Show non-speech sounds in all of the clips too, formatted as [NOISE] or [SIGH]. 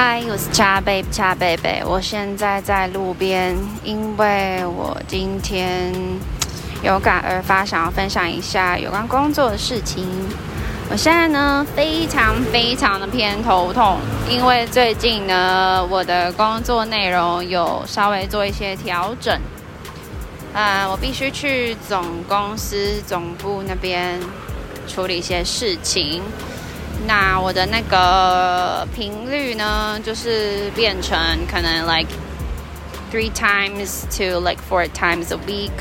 嗨，我是恰贝恰贝贝，我现在在路边，因为我今天有感而发，想要分享一下有关工作的事情。我现在呢，非常非常的偏头痛，因为最近呢，我的工作内容有稍微做一些调整。啊、呃，我必须去总公司总部那边处理一些事情。那我的那个频率呢，就是变成可能 like three times to like four times a week,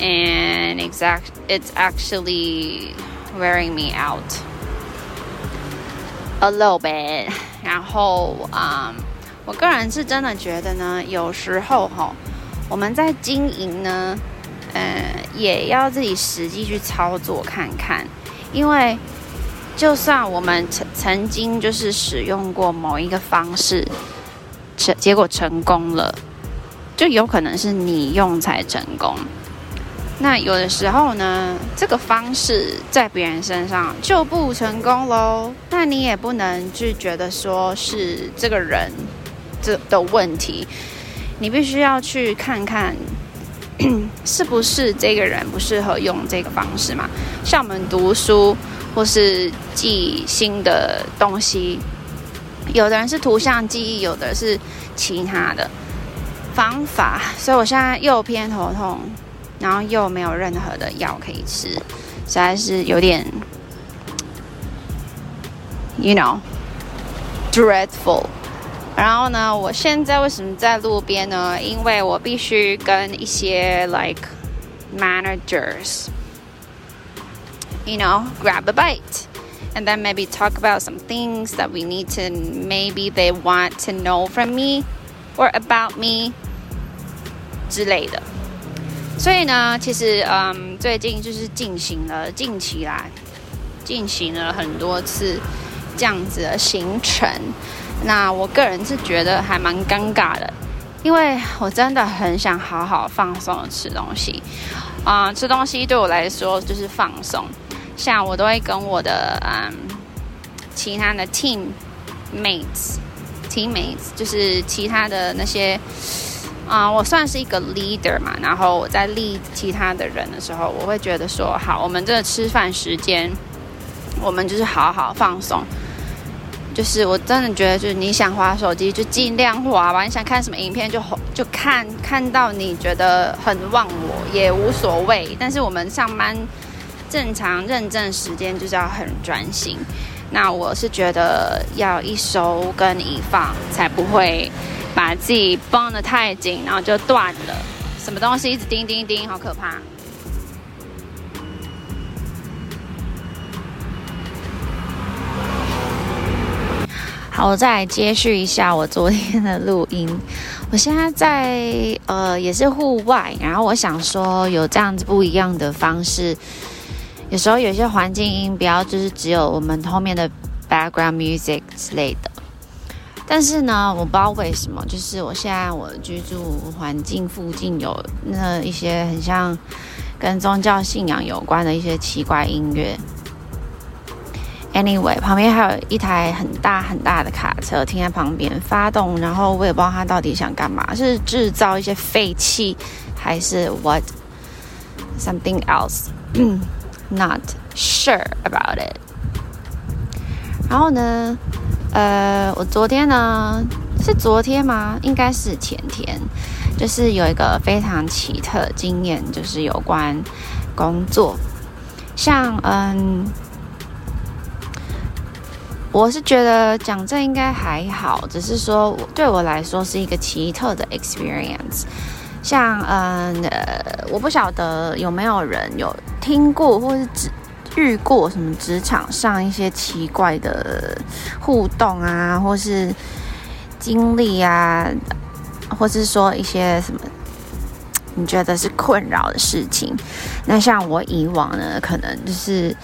and exact it's actually wearing me out a little bit。然后啊我个人是真的觉得呢，有时候哈，我们在经营呢，呃，也要自己实际去操作看看，因为。就算我们曾曾经就是使用过某一个方式，成结果成功了，就有可能是你用才成功。那有的时候呢，这个方式在别人身上就不成功喽。那你也不能去觉得说是这个人这的问题，你必须要去看看 [CLEARS THROAT] 是不是这个人不适合用这个方式嘛。像我们读书。或是记新的东西，有的人是图像记忆，有的是其他的方法，所以我现在又偏头痛，然后又没有任何的药可以吃，实在是有点，you know，dreadful。然后呢，我现在为什么在路边呢？因为我必须跟一些 like managers。You know, grab a bite, and then maybe talk about some things that we need to, maybe they want to know from me or about me 之类的。所以呢，其实嗯，最近就是进行了近期来进行了很多次这样子的行程。 那我个人是觉得还蛮尴尬的，因为我真的很想好好放松吃东西啊，吃东西对我来说就是放松。像我都会跟我的嗯其他的 team mates teammates 就是其他的那些啊、我算是一个 leader 嘛，然后我在立其他的人的时候，我会觉得说，好，我们这个吃饭时间，我们就是好好放松。就是我真的觉得，就是你想滑手机就尽量滑吧，你想看什么影片就就看，看到你觉得很忘我也无所谓。但是我们上班。正常认证时间就是要很专心，那我是觉得要一收跟一放，才不会把自己绷得太紧，然后就断了。什么东西一直叮叮叮，好可怕！好，我再来接续一下我昨天的录音。我现在在呃也是户外，然后我想说有这样子不一样的方式。有时候有些环境音不要就是只有我们后面的 background music 之类的，但是呢，我不知道为什么，就是我现在我居住环境附近有那一些很像跟宗教信仰有关的一些奇怪音乐。Anyway，旁边还有一台很大很大的卡车停在旁边发动，然后我也不知道它到底想干嘛，是制造一些废气还是 what something else？Not [CLEARS THROAT] sure about it。然后呢，呃，我昨天呢，是昨天吗？应该是前天，就是有一个非常奇特经验，就是有关工作。像嗯，我是觉得讲这应该还好，只是说对我来说是一个奇特的 experience。像嗯呃，我不晓得有没有人有听过或是只遇过什么职场上一些奇怪的互动啊，或是经历啊，或是说一些什么你觉得是困扰的事情。那像我以往呢，可能就是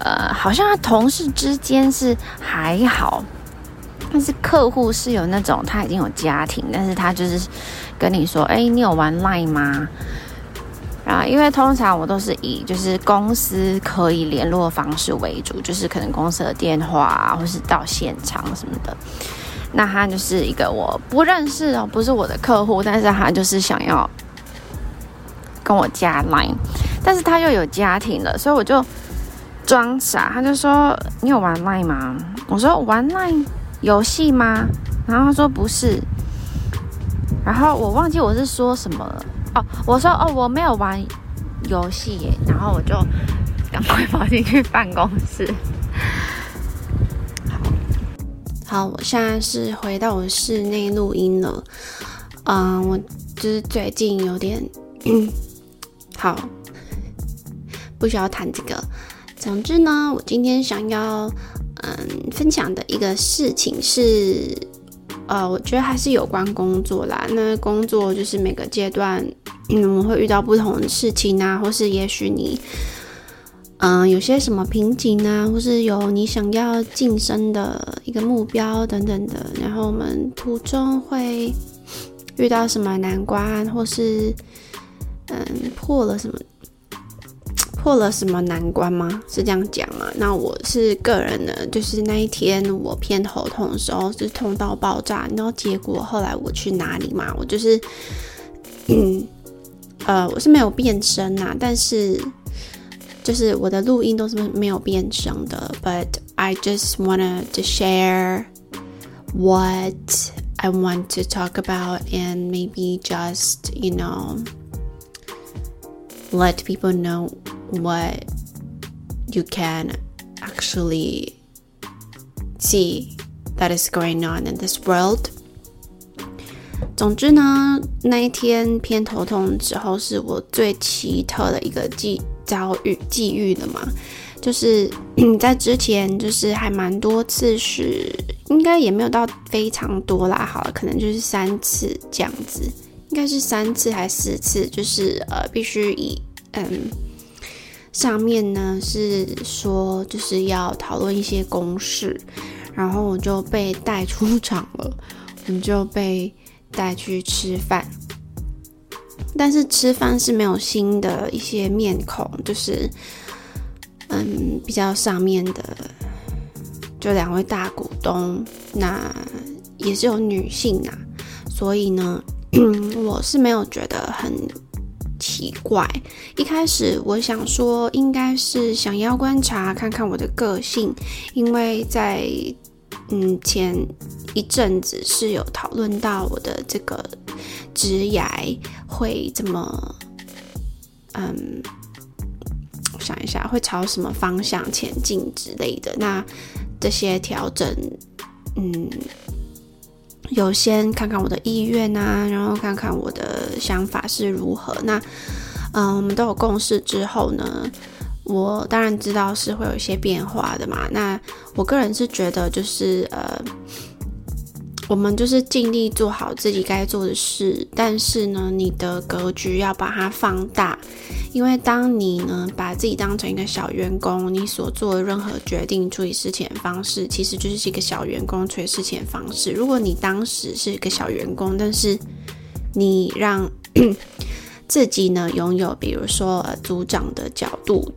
呃，好像同事之间是还好。但是客户是有那种他已经有家庭，但是他就是跟你说：“哎，你有玩 Line 吗？”啊，因为通常我都是以就是公司可以联络方式为主，就是可能公司的电话，或是到现场什么的。那他就是一个我不认识哦，不是我的客户，但是他就是想要跟我加 Line，但是他又有家庭了，所以我就装傻，他就说：“你有玩 Line 吗？”我说：“玩 Line 游戏吗？”然后他说：“不是。”然后我忘记我是说什么了哦，我说：“哦，我没有玩游戏耶。”然后我就赶快跑进去办公室。好，我现在是回到我室内录音了。嗯，我就是最近有点，嗯，好，不需要谈这个。总之呢，我今天想要嗯分享的一个事情是，呃，我觉得还是有关工作啦。那工作就是每个阶段，嗯，我们会遇到不同的事情啊，或是也许你。嗯，有些什么瓶颈啊，或是有你想要晋升的一个目标等等的，然后我们途中会遇到什么难关，或是嗯破了什么破了什么难关吗？是这样讲吗？那我是个人呢，就是那一天我偏头痛的时候是痛到爆炸，然后结果后来我去哪里嘛？我就是嗯呃我是没有变声啊，但是。就是我的录音都是没有变声的，but I just wanted to share what I want to talk about and maybe just, you know, let people know what you can actually see that is going on in this world. 总之呢，那一天偏头痛之后，是我最奇特的一个际。遭遇际遇的嘛，就是 [CLEARS THROAT] 在之前就是还蛮多次是，应该也没有到非常多啦，好了，可能就是三次这样子，应该是三次还是四次，就是呃必须以嗯上面呢是说就是要讨论一些公事，然后我就被带出场了，[LAUGHS] 我们就被带去吃饭。但是吃饭是没有新的一些面孔，就是嗯比较上面的，就两位大股东，那也是有女性啊，所以呢，[CLEARS THROAT] 我是没有觉得很奇怪。一开始我想说，应该是想要观察看看我的个性，因为在嗯前一阵子是有讨论到我的这个。职涯会这么，嗯，我想一下，会朝什么方向前进之类的。那这些调整，嗯，有先看看我的意愿啊，然后看看我的想法是如何。那，嗯，我们都有共识之后呢，我当然知道是会有一些变化的嘛。那我个人是觉得，就是呃。我们就是尽力做好自己该做的事，但是呢，你的格局要把它放大，因为当你呢把自己当成一个小员工，你所做的任何决定、处理事情的方式，其实就是一个小员工处理事情的方式。如果你当时是一个小员工，但是你让 [COUGHS] 自己呢拥有，比如说组长的角度，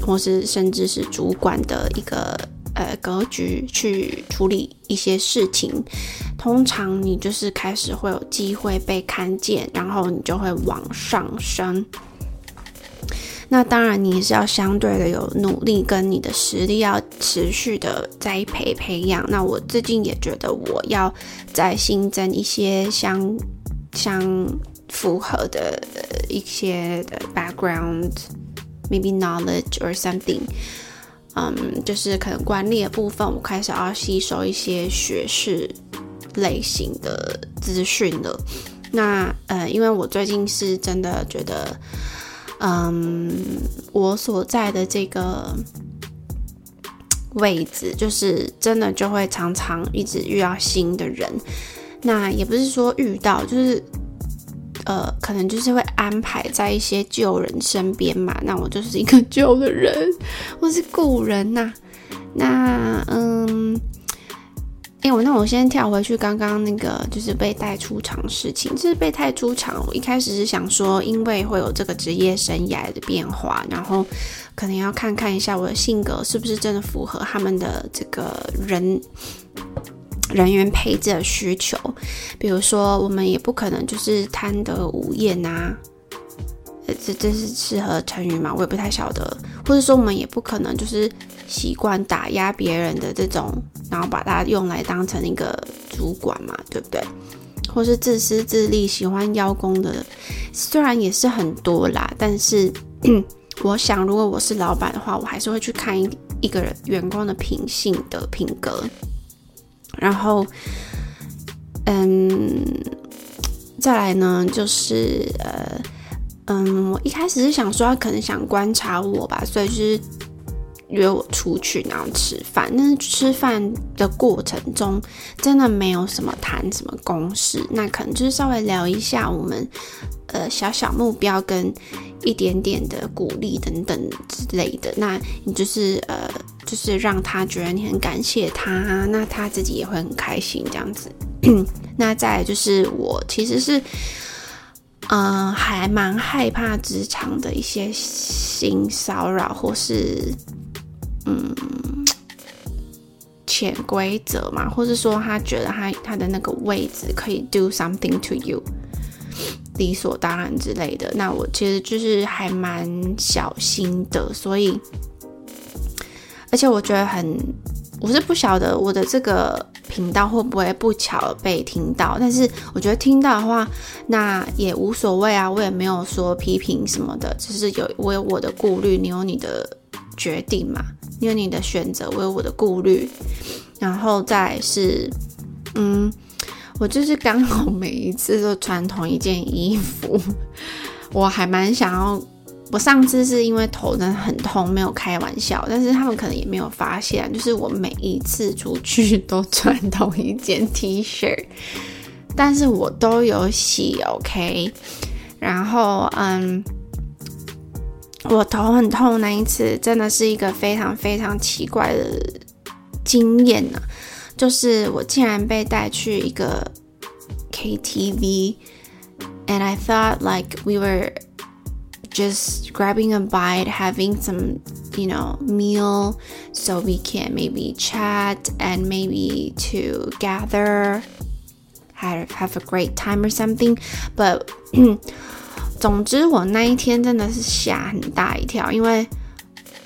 或是甚至是主管的一个。呃，格局去处理一些事情，通常你就是开始会有机会被看见，然后你就会往上升。那当然，你是要相对的有努力，跟你的实力要持续的栽培培养。那我最近也觉得，我要再新增一些相相符合的一些的 background，maybe knowledge or something。嗯，就是可能管理的部分，我开始要吸收一些学士类型的资讯了。那呃，因为我最近是真的觉得，嗯，我所在的这个位置，就是真的就会常常一直遇到新的人。那也不是说遇到，就是。呃，可能就是会安排在一些旧人身边嘛，那我就是一个旧的人，我是故人呐、那嗯，哎、我那我先跳回去刚刚那个就是被带出场事情，就是被带出场。我一开始是想说，因为会有这个职业生涯的变化，然后可能要看看一下我的性格是不是真的符合他们的这个人人员配置的需求，比如说我们也不可能就是贪得无厌啊，这这是适合成语嘛？我也不太晓得。或者说我们也不可能就是习惯打压别人的这种，然后把它用来当成一个主管嘛，对不对？或是自私自利、喜欢邀功的，虽然也是很多啦，但是 [CLEARS THROAT] 我想，如果我是老板的话，我还是会去看一一个人员工的品性的品格。然后，嗯，再来呢，就是呃，嗯，我一开始是想说他可能想观察我吧，所以就是约我出去然后吃饭。但是吃饭的过程中，真的没有什么谈什么公事，那可能就是稍微聊一下我们呃小小目标跟一点点的鼓励等等之类的。那你就是呃。就是让他觉得你很感谢他，那他自己也会很开心这样子。[CLEARS THROAT] 那再来就是我其实是，嗯、呃，还蛮害怕职场的一些性骚扰或是嗯潜规则嘛，或是说他觉得他他的那个位置可以 do something to you，理所当然之类的。那我其实就是还蛮小心的，所以。而且我觉得很，我是不晓得我的这个频道会不会不巧被听到，但是我觉得听到的话，那也无所谓啊，我也没有说批评什么的，只是有我有我的顾虑，你有你的决定嘛，你有你的选择，我有我的顾虑，然后再是，嗯，我就是刚好每一次都穿同一件衣服，[LAUGHS] 我还蛮想要。我上次是因为头真的很痛，没有开玩笑，但是他们可能也没有发现，就是我每一次出去都穿同一件 [LAUGHS] T 恤，但是我都有洗，OK。然后，嗯，我头很痛那一次，真的是一个非常非常奇怪的经验呢，就是我竟然被带去一个 KTV，and I thought like we were just grabbing a bite, having some, you know, meal so we can maybe chat and maybe to gather, have have a great time or something. But [CLEARS THROAT] 总之，我那一天真的是吓很大一跳，因为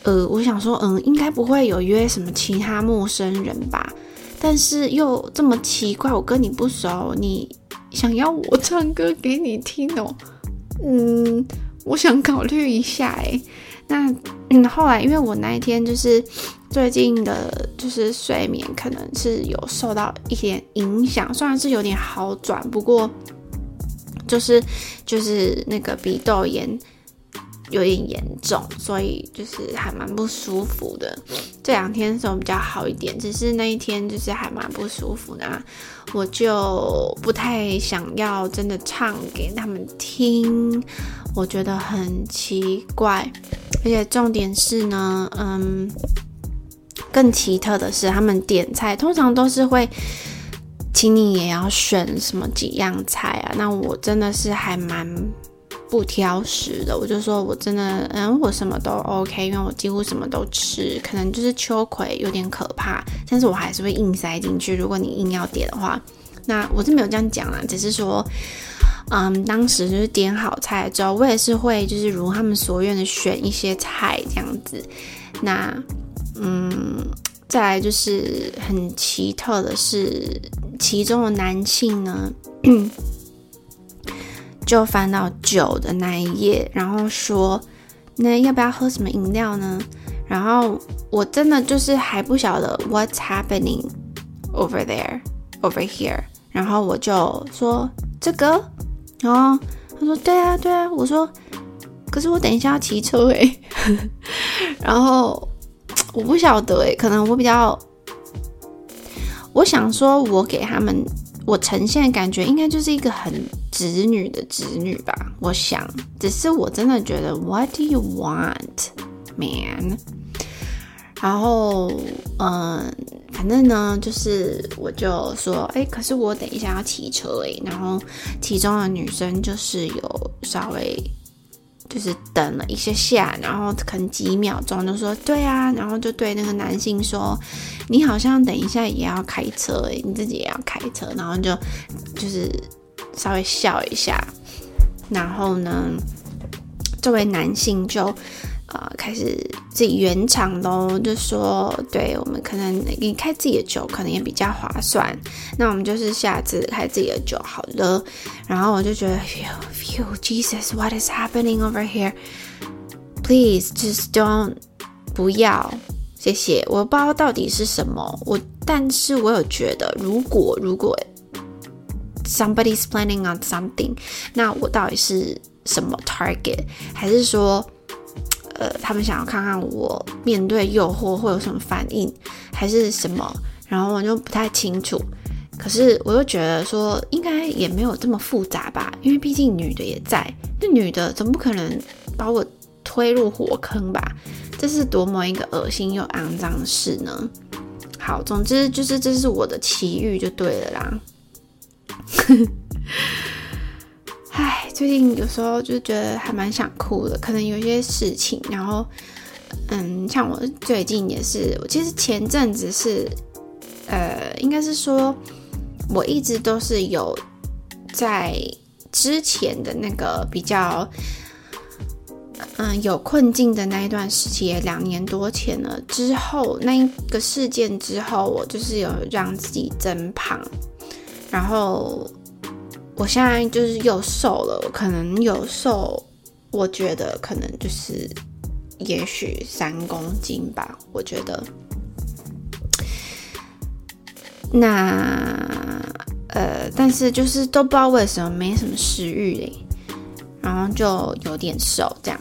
呃，我想说，嗯，应该不会有约什么其他陌生人吧？但是又这么奇怪，我跟你不熟，你想要我唱歌给你听哦？嗯。我想考虑一下哎，那嗯，后来因为我那一天就是最近的，就是睡眠可能是有受到一点影响，虽然是有点好转，不过就是就是那个鼻窦炎。有点严重，所以就是还蛮不舒服的。这两天的时候比较好一点，只是那一天就是还蛮不舒服的，我就不太想要真的唱给他们听，我觉得很奇怪。而且重点是呢，嗯，更奇特的是，他们点菜通常都是会请你也要选什么几样菜啊，那我真的是还蛮。不挑食的，我就说我真的，嗯，我什么都 OK，因为我几乎什么都吃，可能就是秋葵有点可怕，但是我还是会硬塞进去。如果你硬要点的话，那我是没有这样讲啦，只是说，嗯，当时就是点好菜之后，我也是会就是如他们所愿的选一些菜这样子。那，嗯，再来就是很奇特的是，其中的男性呢。[CLEARS THROAT] 就翻到酒的那一页，然后说：“那要不要喝什么饮料呢？”然后我真的就是还不晓得 what's happening over there, over here。然后我就说：“这个。”然后他说：“对啊，对啊。”我说：“可是我等一下要骑车诶。” [LAUGHS] 然后我不晓得诶，可能我比较，我想说，我给他们。我呈现的感觉应该就是一个很直女的直女吧，我想。只是我真的觉得，What do you want, man？然后，嗯，反正呢，就是我就说，哎，可是我等一下要骑车诶。然后其中的女生就是有稍微就是等了一些下，然后可能几秒钟就说对啊，然后就对那个男性说，你好像等一下也要开车，你自己也要开车，然后就就是稍微笑一下，然后呢，作为男性就。呃，开始自己圆场喽，就说，对，我们可能你开自己的酒可能也比较划算，那我们就是下次开自己的酒好了。然后我就觉得 Hey，Jesus，what is happening over here？Please just don't，不要，谢谢。我不知道到底是什么，我，但是我有觉得，如果如果 somebody's planning on something，那我到底是什么 target？还是说？呃，他们想要看看我面对诱惑会有什么反应，还是什么？然后我就不太清楚。可是我又觉得说，应该也没有这么复杂吧，因为毕竟女的也在，那女的总不可能把我推入火坑吧？这是多么一个恶心又肮脏的事呢？好，总之就是这是我的奇遇就对了啦。唉，最近有时候就觉得还蛮想哭的，可能有些事情，然后，嗯，像我最近也是，我其实前阵子是，呃，应该是说，我一直都是有在之前的那个比较，嗯，有困境的那一段时期，两年多前了，之后那一个事件之后，我就是有让自己增胖，然后。我现在就是又瘦了，可能有瘦，我觉得可能就是也许三公斤吧，我觉得。那呃，但是就是都不知道为什么没什么食欲嘞，然后就有点瘦这样。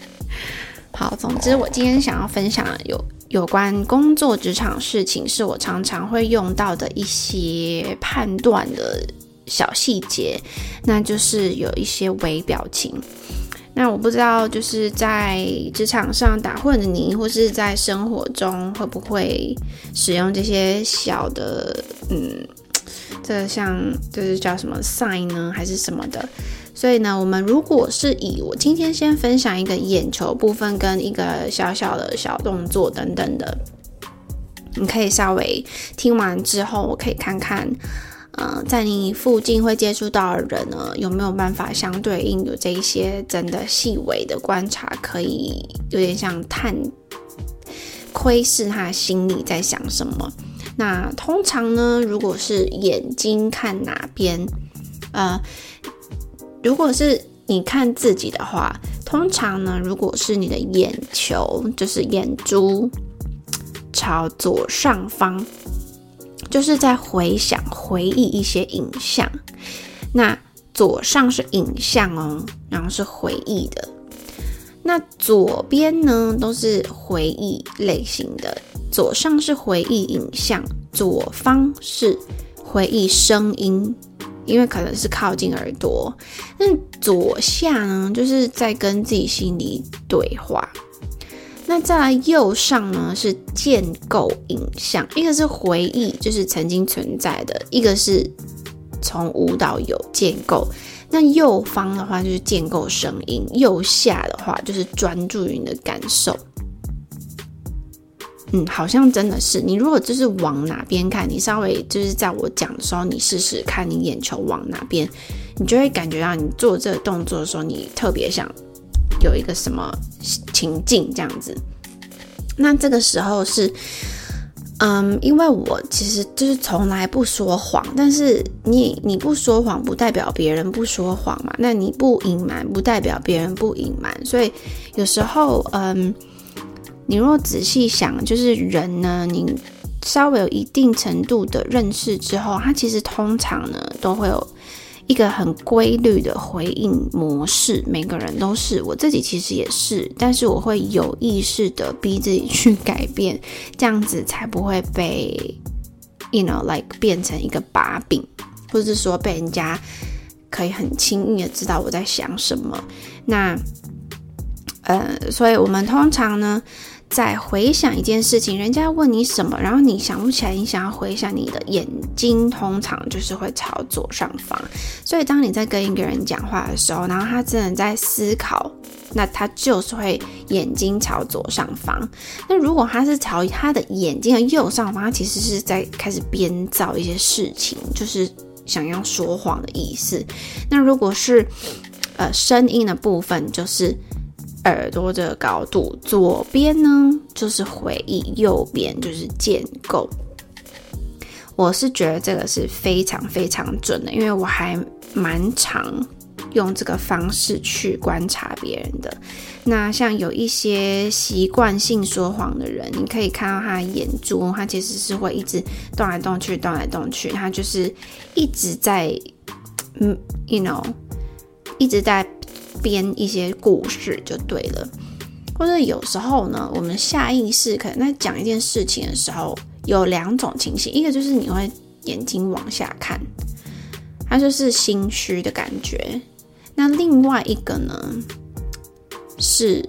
[LAUGHS] 好，总之我今天想要分享有有关工作职场事情，是我常常会用到的一些判断的。小细节，那就是有一些微表情。那我不知道，就是在职场上打混的你，或是在生活中，会不会使用这些小的，嗯，这像就是叫什么 sign 呢，还是什么的？所以呢，我们如果是以我今天先分享一个眼球部分，跟一个小小的小动作等等的，你可以稍微听完之后，我可以看看。呃，在你附近会接触到的人呢，有没有办法相对应有这一些真的细微的观察，可以有点像探窥视他心里在想什么？那通常呢，如果是眼睛看哪边，呃，如果是你看自己的话，通常呢，如果是你的眼球，就是眼珠朝左上方。就是在回想、回忆一些影像。那左上是影像哦，然后是回忆的。那左边呢，都是回忆类型的。左上是回忆影像，左方是回忆声音，因为可能是靠近耳朵。那左下呢，就是在跟自己心里对话。那再来右上呢，是建构影像，一个是回忆，就是曾经存在的；一个是从舞蹈有建构。那右方的话就是建构声音，右下的话就是专注于你的感受。嗯，好像真的是。你如果就是往哪边看，你稍微就是在我讲的时候，你试试看你眼球往哪边，你就会感觉到你做这个动作的时候，你特别想。有一个什么情境这样子，那这个时候是，嗯，因为我其实就是从来不说谎，但是你你不说谎不代表别人不说谎嘛，那你不隐瞒不代表别人不隐瞒，所以有时候，嗯，你若仔细想，就是人呢，你稍微有一定程度的认识之后，他其实通常呢都会有。一个很规律的回应模式，每个人都是，我自己其实也是，但是我会有意识的逼自己去改变，这样子才不会被，you know like 变成一个把柄，或者是说被人家可以很轻易的知道我在想什么。那，呃，所以我们通常呢，在回想一件事情，人家问你什么，然后你想不起来，你想要回想，你的眼睛通常就是会朝左上方。所以当你在跟一个人讲话的时候，然后他真的在思考，那他就是会眼睛朝左上方。那如果他是朝他的眼睛的右上方，他其实是在开始编造一些事情，就是想要说谎的意思。那如果是呃声音的部分，就是。耳朵的高度，左边呢就是回忆，右边就是建构。我是觉得这个是非常非常准的，因为我还蛮常用这个方式去观察别人的。那像有一些习惯性说谎的人，你可以看到他的眼珠，他其实是会一直动来动去，动来动去，他就是一直在，嗯，you know，一直在。编一些故事就对了，或者有时候呢，我们下意识可能在讲一件事情的时候，有两种情形，一个就是你会眼睛往下看，它就是心虚的感觉；那另外一个呢，是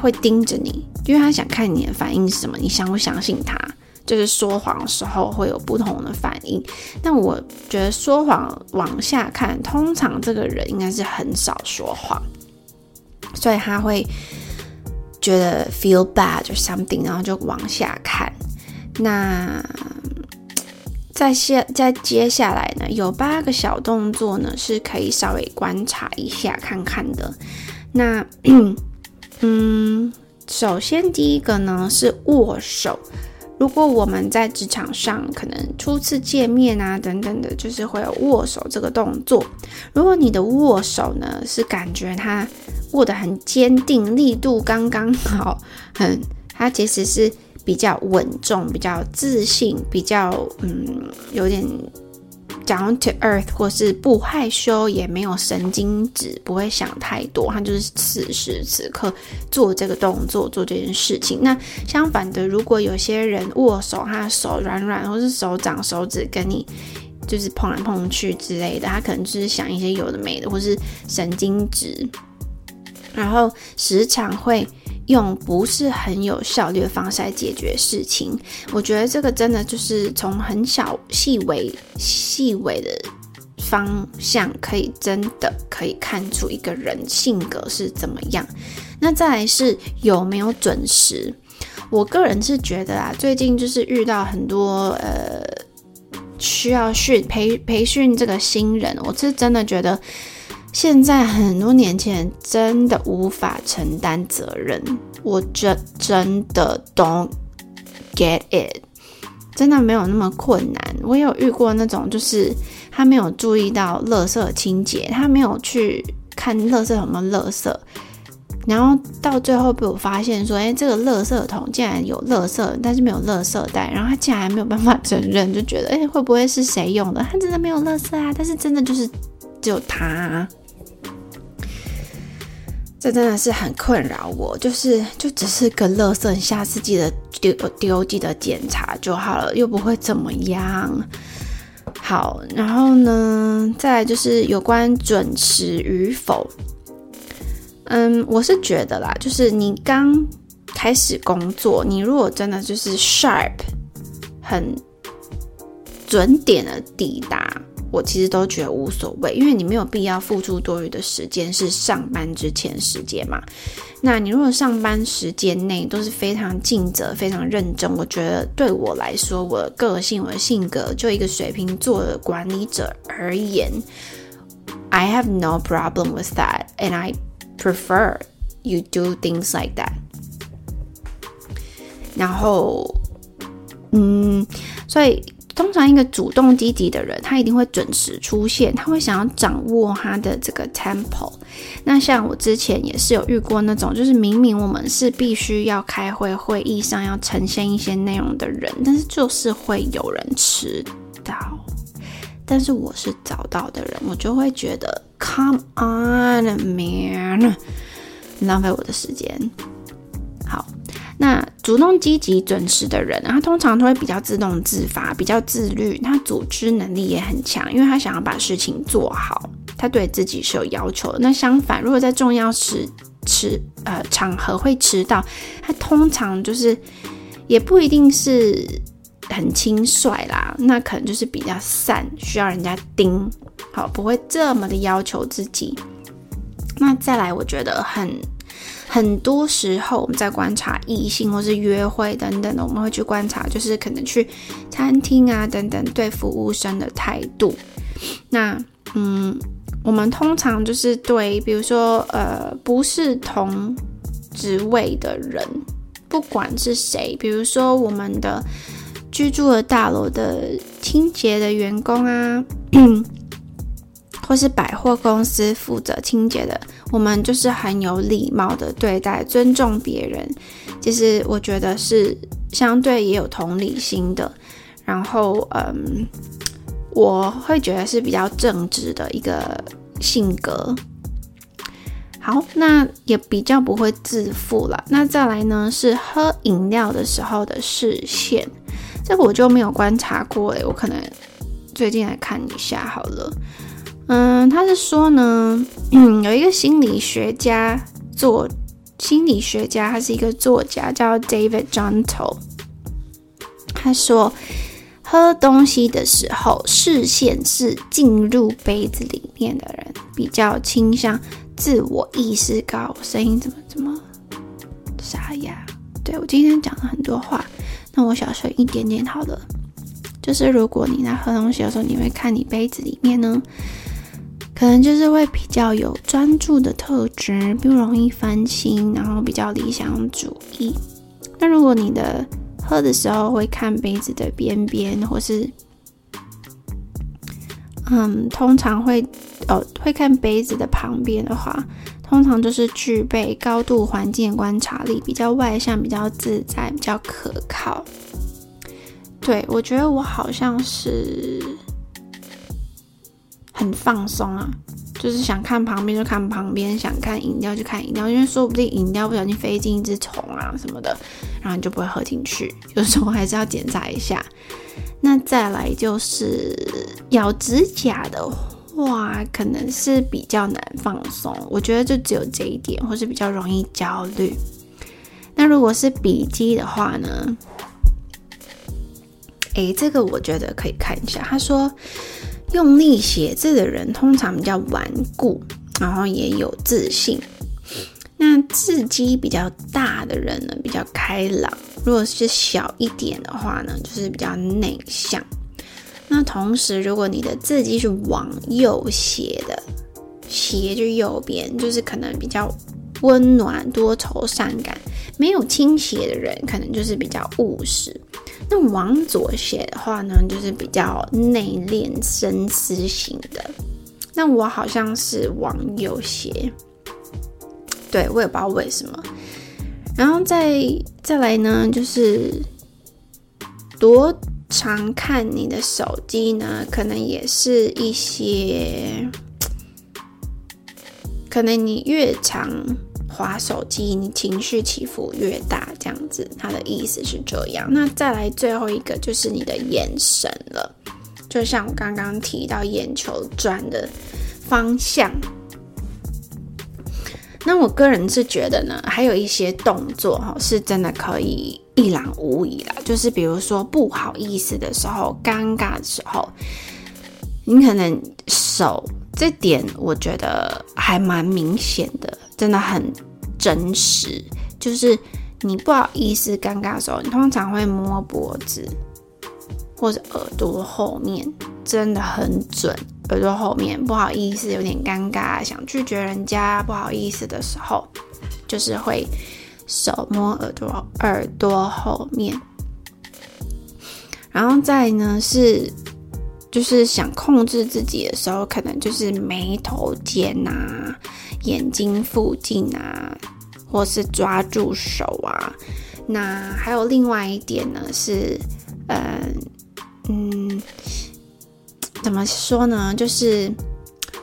会盯着你，因为他想看你的反应是什么，你相不相信他？就是说谎的时候会有不同的反应，但我觉得说谎往下看，通常这个人应该是很少说谎，所以他会觉得 feel bad or something，然后就往下看。那在下在接下来呢，有八个小动作呢是可以稍微观察一下看看的。那 [CLEARS THROAT] 嗯，首先第一个呢是握手。如果我们在职场上可能初次见面啊等等的，就是会有握手这个动作。如果你的握手呢是感觉他握得很坚定，力度刚刚好，很，他其实是比较稳重、比较自信、比较嗯有点。Down to earth，或是不害羞，也没有神经质，不会想太多，他就是此时此刻做这个动作，做这件事情。那相反的，如果有些人握手，他的手软软，或是手掌、手指跟你就是碰来碰去之类的，他可能就是想一些有的没的，或是神经质，然后时常会。用不是很有效率的方式来解决事情，我觉得这个真的就是从很小细微细微的方向，可以真的可以看出一个人性格是怎么样。那再来是有没有准时？我个人是觉得啊，最近就是遇到很多呃需要训培培训这个新人，我是真的觉得。现在很多年轻人真的无法承担责任，我真真的 don't get it，真的没有那么困难。我有遇过那种，就是他没有注意到垃圾清洁，他没有去看垃圾有没有垃圾，然后到最后被我发现说，哎，这个垃圾桶竟然有垃圾，但是没有垃圾袋，然后他竟然还没有办法承认，就觉得，哎，会不会是谁用的？他真的没有垃圾啊，但是真的就是只有他。这真的是很困扰我，就是就只是个垃圾，下次记得丢丢，记得检查就好了，又不会怎么样。好，然后呢，再来就是有关准时与否。嗯，我是觉得啦，就是你刚开始工作，你如果真的就是 sharp，很准点的抵达。我其实都觉得无所谓，因为你没有必要付出多余的时间，是上班之前时间嘛。那你如果上班时间内都是非常尽责、非常认真，我觉得对我来说，我的个性、我的性格，就一个水瓶座的管理者而言，I have no problem with that, and I prefer you do things like that。然后，嗯，所以。通常一个主动积极的人，他一定会准时出现，他会想要掌握他的这个 tempo。那像我之前也是有遇过那种，就是明明我们是必须要开会，会议上要呈现一些内容的人，但是就是会有人迟到。但是我是早到的人，我就会觉得 Come on, man，浪费我的时间。好。那主动积极准时的人，他通常都会比较自动自发，比较自律，他组织能力也很强，因为他想要把事情做好，他对自己是有要求的。那相反，如果在重要时迟呃场合会迟到，他通常就是也不一定是很轻率啦，那可能就是比较散，需要人家盯，好，不会这么的要求自己。那再来，我觉得很很多时候我们在观察异性或是约会等等的，我们会去观察，就是可能去餐厅啊等等对服务生的态度。那嗯，我们通常就是对，比如说呃，不是同职位的人，不管是谁，比如说我们的居住的大楼的清洁的员工啊。[CLEARS THROAT] 或是百货公司负责清洁的，我们就是很有礼貌的对待，尊重别人。其实我觉得是相对也有同理心的。然后，嗯，我会觉得是比较正直的一个性格。好，那也比较不会自负了。那再来呢，是喝饮料的时候的视线，这个我就没有观察过诶，我可能最近来看一下好了。嗯，他是说呢，[CLEARS THROAT] 有一个心理学家做心理学家，他是一个作家，叫 David Gentle。他说，喝东西的时候，视线是进入杯子里面的人，比较倾向自我意识高。声音怎么怎么沙哑？对，我今天讲了很多话，那我小声一点点好了。就是如果你在喝东西的时候，你会看你杯子里面呢？可能就是会比较有专注的特质，不容易分心，然后比较理想主义。那如果你的喝的时候会看杯子的边边，或是嗯，通常会哦会看杯子的旁边的话，通常就是具备高度环境观察力，比较外向，比较自在，比较可靠。对，我觉得我好像是。很放松啊，就是想看旁边就看旁边，想看饮料就看饮料，因为说不定饮料不小心飞进一只虫啊什么的，然后你就不会喝进去。有时候还是要检查一下。那再来就是咬指甲的话，可能是比较难放松。我觉得就只有这一点，或是比较容易焦虑。那如果是笔记的话呢？诶，这个我觉得可以看一下。他说。用力写字的人通常比较顽固，然后也有自信。那字迹比较大的人呢，比较开朗；如果是小一点的话呢，就是比较内向。那同时，如果你的字迹是往右斜的，斜就右边，就是可能比较温暖、多愁善感；没有倾斜的人，可能就是比较务实。那往左写的话呢，就是比较内敛、深思型的。那我好像是往右写，对，我也不知道为什么。然后再再来呢，就是多常看你的手机呢，可能也是一些，可能你越常。滑手机，你情绪起伏越大，这样子，他的意思是这样。那再来最后一个就是你的眼神了，就像我刚刚提到眼球转的方向。那我个人是觉得呢，还有一些动作哈，是真的可以一览无遗啦。就是比如说不好意思的时候，尴尬的时候，你可能手这点，我觉得还蛮明显的。真的很真实，就是你不好意思、尴尬的时候，你通常会摸脖子或者耳朵后面，真的很准。耳朵后面不好意思，有点尴尬，想拒绝人家，不好意思的时候，就是会手摸耳朵、耳朵后面。然后再呢是，就是想控制自己的时候，可能就是眉头间、啊。眼睛附近啊，或是抓住手啊，那还有另外一点呢，是，嗯，嗯，怎么说呢？就是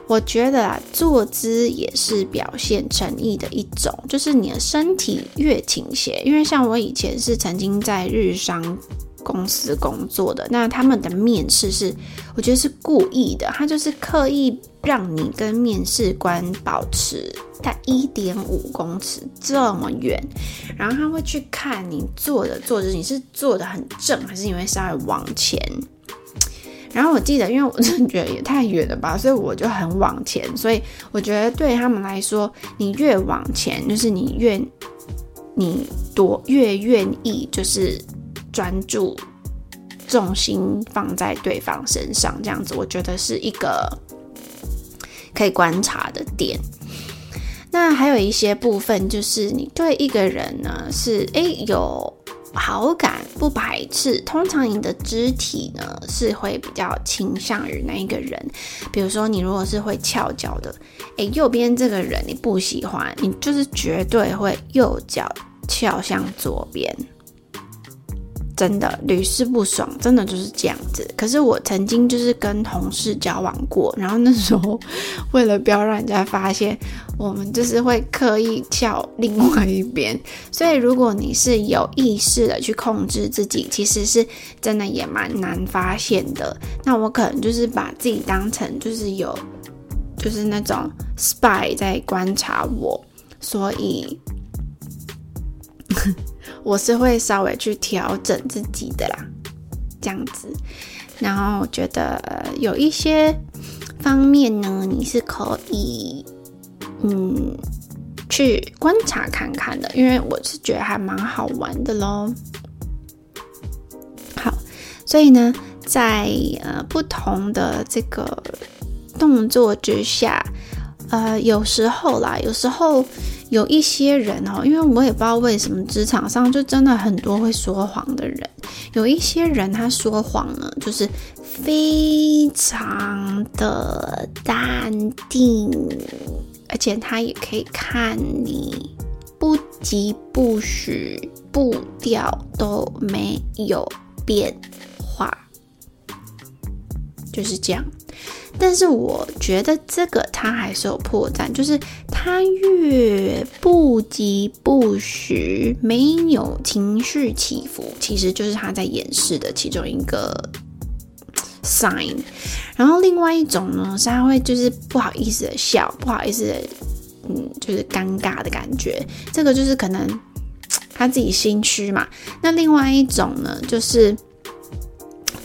我觉得啊，坐姿也是表现诚意的一种，就是你的身体越倾斜，因为像我以前是曾经在日商公司工作的，那他们的面试是，我觉得是故意的，他就是刻意。让你跟面试官保持在一点五公尺这么远，然后他会去看你坐的坐姿，你是坐的很正，还是你会稍微往前？然后我记得，因为我真的觉得也太远了吧，所以我就很往前。所以我觉得对他们来说，你越往前，就是你越你多越愿意，就是专注重心放在对方身上，这样子，我觉得是一个。可以观察的点，那还有一些部分就是你对一个人呢是诶有好感不排斥，通常你的肢体呢是会比较倾向于那一个人，比如说你如果是会翘脚的，诶右边这个人你不喜欢，你就是绝对会右脚翘向左边。真的屡试不爽，真的就是这样子。可是我曾经就是跟同事交往过，然后那时候为了不要让人家发现，我们就是会刻意翘另外一边。所以如果你是有意识的去控制自己，其实是真的也蛮难发现的。那我可能就是把自己当成就是有，就是那种 spy 在观察我，所以。我是会稍微去调整自己的啦，这样子。然后我觉得有一些方面呢，你是可以嗯去观察看看的，因为我是觉得还蛮好玩的咯。好，所以呢，在呃不同的这个动作之下，呃，有时候啦，有时候。有一些人哦，因为我也不知道为什么职场上就真的很多会说谎的人。有一些人他说谎呢，就是非常的淡定，而且他也可以看你不疾不徐，步调都没有变化，就是这样。但是我觉得这个他还是有破绽，就是他越不疾不徐，没有情绪起伏，其实就是他在掩饰的其中一个 sign。然后另外一种呢，是他会就是不好意思的笑，不好意思的，嗯，就是尴尬的感觉。这个就是可能他自己心虚嘛。那另外一种呢，就是。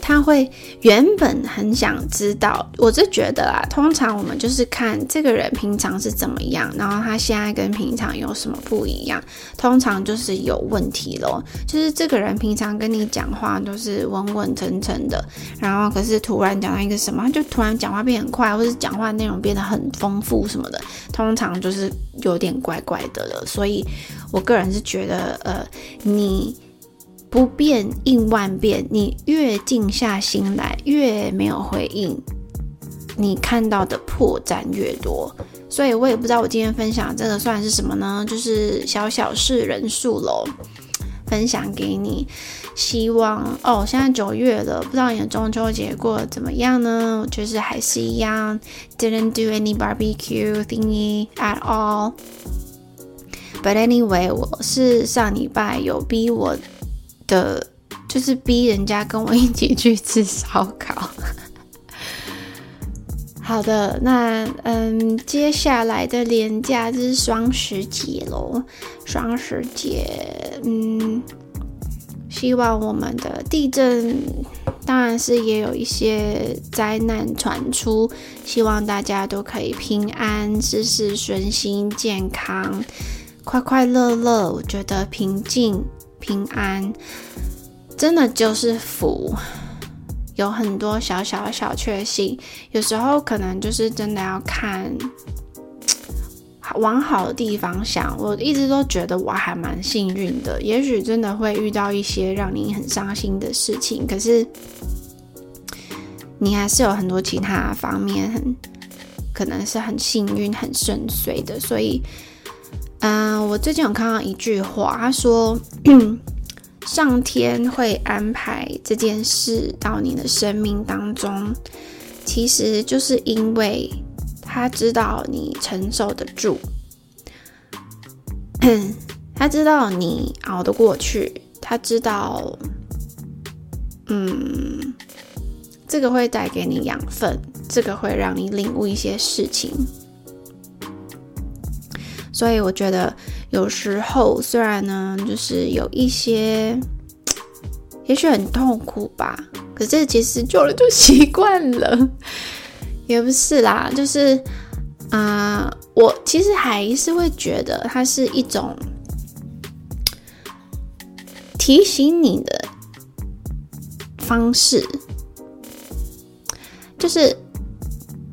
他会原本很想知道，我是觉得啊，通常我们就是看这个人平常是怎么样，然后他现在跟平常有什么不一样，通常就是有问题咯。就是这个人平常跟你讲话都是稳稳沉沉的，然后可是突然讲到一个什么，就突然讲话变很快，或者讲话内容变得很丰富什么的，通常就是有点怪怪的了。所以我个人是觉得，呃，你。不变应万变，你越静下心来，越没有回应，你看到的破绽越多。所以我也不知道我今天分享这个算是什么呢？就是小小事人数喽，分享给你。希望哦，现在九月了，不知道你的中秋节过得怎么样呢？就是还是一样，didn't do any barbecue thingy at all。But anyway，我是上礼拜有逼我。的，就是逼人家跟我一起去吃烧烤。好的，那嗯，接下来的年假就是双十节喽。双十节，嗯，希望我们的地震，当然是也有一些灾难传出，希望大家都可以平安、事事顺心、健康、快快乐乐。我觉得平静。平安真的就是福，有很多小小小确幸，有时候可能就是真的要看 [TSK] 往好的地方想。我一直都觉得我还蛮幸运的，也许真的会遇到一些让你很伤心的事情，可是你还是有很多其他方面很可能是很幸运、很顺遂的，所以。嗯、我最近有看到一句话，他说：“ [CLEARS THROAT] 上天会安排这件事到你的生命当中，其实就是因为他知道你承受得住，[CLEARS THROAT] 他知道你熬得过去，他知道，嗯，这个会带给你养分。”这个会让你领悟一些事情。所以我觉得有时候虽然呢，就是有一些，也许很痛苦吧，可是其实久了就习惯了，也不是啦，就是，啊、我其实还是会觉得它是一种提醒你的方式，就是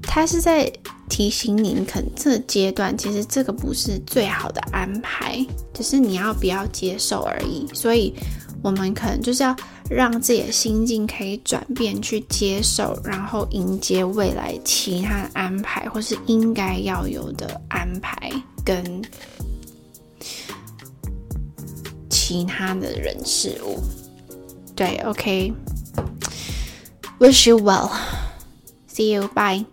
它是在。提醒你，你可能这阶段其实这个不是最好的安排，只是你要不要接受而已。所以，我们可能就是要让自己的心境可以转变，去接受，然后迎接未来其他的安排，或是应该要有的安排跟其他的人事物。对，OK，Wish you well，See you，bye。